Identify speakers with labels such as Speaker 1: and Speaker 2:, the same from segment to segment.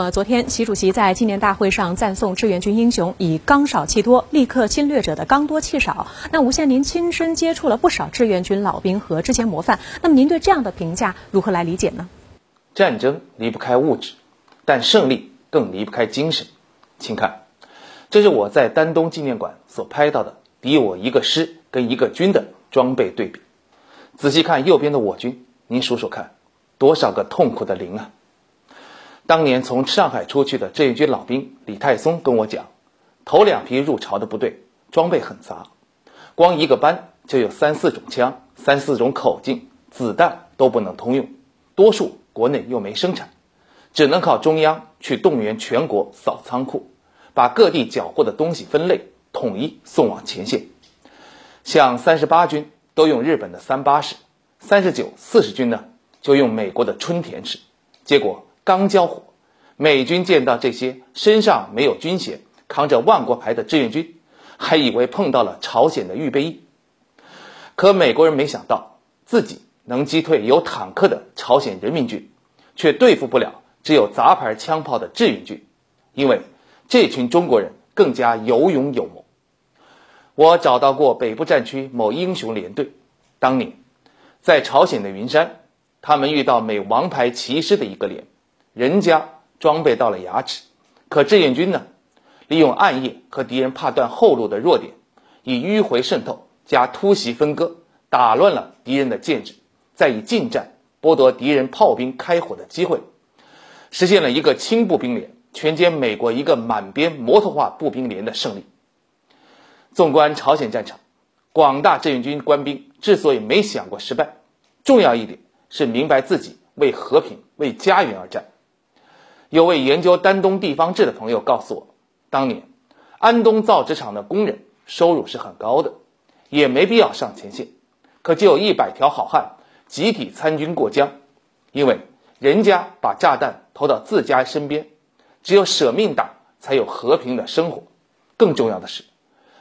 Speaker 1: 呃，昨天习主席在纪念大会上赞颂志愿军英雄以“刚少气多，立刻侵略者的刚多气少”。那吴宪，您亲身接触了不少志愿军老兵和之前模范，那么您对这样的评价如何来理解呢？
Speaker 2: 战争离不开物质，但胜利更离不开精神。请看，这是我在丹东纪念馆所拍到的敌我一个师跟一个军的装备对比。仔细看右边的我军，您数数看，多少个痛苦的零啊！当年从上海出去的志愿军老兵李泰松跟我讲，头两批入朝的部队装备很杂，光一个班就有三四种枪、三四种口径，子弹都不能通用，多数国内又没生产，只能靠中央去动员全国扫仓库，把各地缴获的东西分类统一送往前线。像三十八军都用日本的三八式，三十九、四十军呢就用美国的春田式，结果。刚交火，美军见到这些身上没有军衔、扛着万国牌的志愿军，还以为碰到了朝鲜的预备役。可美国人没想到，自己能击退有坦克的朝鲜人民军，却对付不了只有杂牌枪炮的志愿军，因为这群中国人更加有勇有谋。我找到过北部战区某英雄连队，当年在朝鲜的云山，他们遇到美王牌骑师的一个连。人家装备到了牙齿，可志愿军呢？利用暗夜和敌人怕断后路的弱点，以迂回渗透加突袭分割，打乱了敌人的建制，再以近战剥夺敌人炮兵开火的机会，实现了一个轻步兵连全歼美国一个满编摩托化步兵连的胜利。纵观朝鲜战场，广大志愿军官兵之所以没想过失败，重要一点是明白自己为和平、为家园而战。有位研究丹东地方志的朋友告诉我，当年安东造纸厂的工人收入是很高的，也没必要上前线，可就有一百条好汉集体参军过江，因为人家把炸弹投到自家身边，只有舍命打才有和平的生活。更重要的是，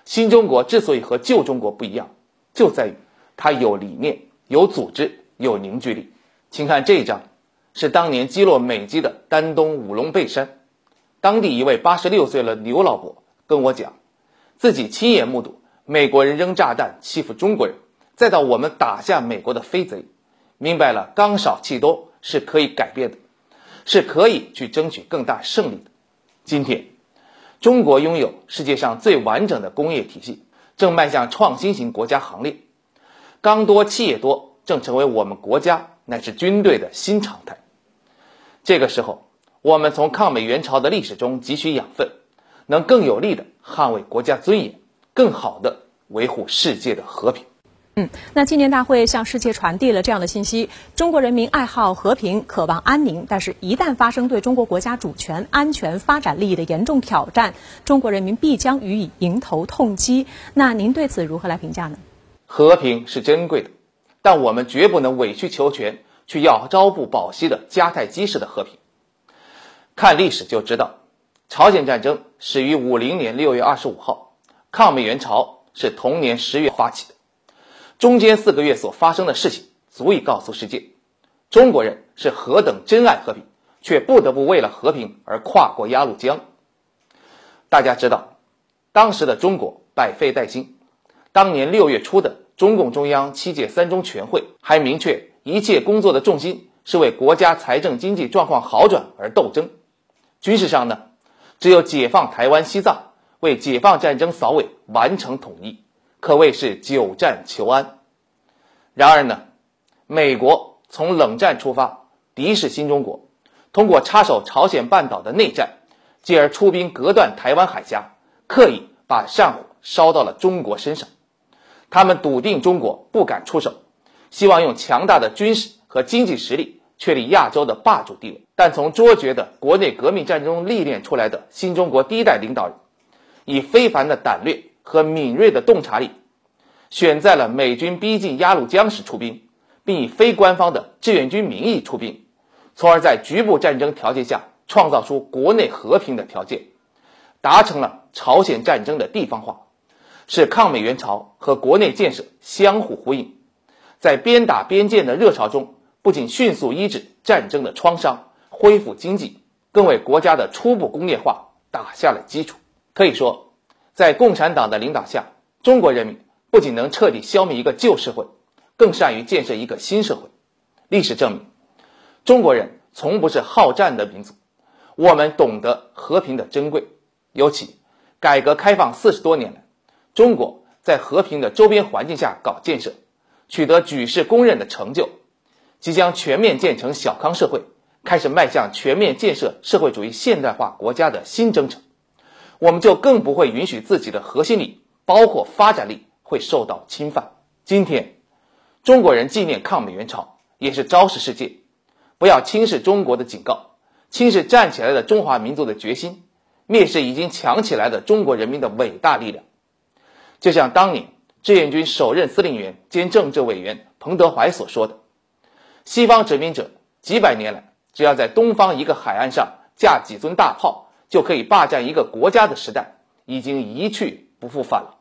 Speaker 2: 新中国之所以和旧中国不一样，就在于它有理念、有组织、有凝聚力。请看这一张。是当年击落美机的丹东五龙背山，当地一位八十六岁的刘老伯跟我讲，自己亲眼目睹美国人扔炸弹欺负中国人，再到我们打下美国的飞贼，明白了刚少气多是可以改变的，是可以去争取更大胜利的。今天，中国拥有世界上最完整的工业体系，正迈向创新型国家行列，刚多气也多，正成为我们国家乃至军队的新常态。这个时候，我们从抗美援朝的历史中汲取养分，能更有力的捍卫国家尊严，更好的维护世界的和平。
Speaker 1: 嗯，那纪念大会向世界传递了这样的信息：中国人民爱好和平，渴望安宁，但是，一旦发生对中国国家主权、安全、发展利益的严重挑战，中国人民必将予以迎头痛击。那您对此如何来评价呢？
Speaker 2: 和平是珍贵的，但我们绝不能委曲求全。去要朝不保夕的迦太基式的和平。看历史就知道，朝鲜战争始于五零年六月二十五号，抗美援朝是同年十月发起的。中间四个月所发生的事情，足以告诉世界，中国人是何等珍爱和平，却不得不为了和平而跨过鸭绿江。大家知道，当时的中国百废待兴，当年六月初的中共中央七届三中全会还明确。一切工作的重心是为国家财政经济状况好转而斗争。军事上呢，只有解放台湾、西藏，为解放战争扫尾、完成统一，可谓是久战求安。然而呢，美国从冷战出发，敌视新中国，通过插手朝鲜半岛的内战，继而出兵隔断台湾海峡，刻意把战火烧到了中国身上。他们笃定中国不敢出手。希望用强大的军事和经济实力确立亚洲的霸主地位，但从卓绝的国内革命战中历练出来的新中国第一代领导人，以非凡的胆略和敏锐的洞察力，选在了美军逼近鸭绿江时出兵，并以非官方的志愿军名义出兵，从而在局部战争条件下创造出国内和平的条件，达成了朝鲜战争的地方化，使抗美援朝和国内建设相互呼应。在边打边建的热潮中，不仅迅速医治战争的创伤，恢复经济，更。为国家的初步工业化打下了基础。可以说，在共产党的领导下，中国人民不仅能彻底消灭一个旧社会，更善于建设一个新社会。历史证明，中国人从不是好战的民族，我们懂得和平的珍贵。尤其，改革开放四十多年来，中国在和平的周边环境下搞建设，取得举世公认的成就，即将全面建成小康社会，开始迈向全面建设社会主义现代化国家的新征程。我们就更不会允许自己的核心力，包括发展力会受到侵犯。今天，中国人纪念抗美援朝。也是昭示世界，不要轻视中国的警告，轻视站起来的中华民族的决心，蔑视已经强起来的中国人民的伟大力量。就像当年志愿军首任司令员兼政治委员彭德怀所说的：“西方殖民者几百年来，只要在东方一个海岸上架几尊大炮，就可以霸占一个国家的时代，已经一去不复返了。”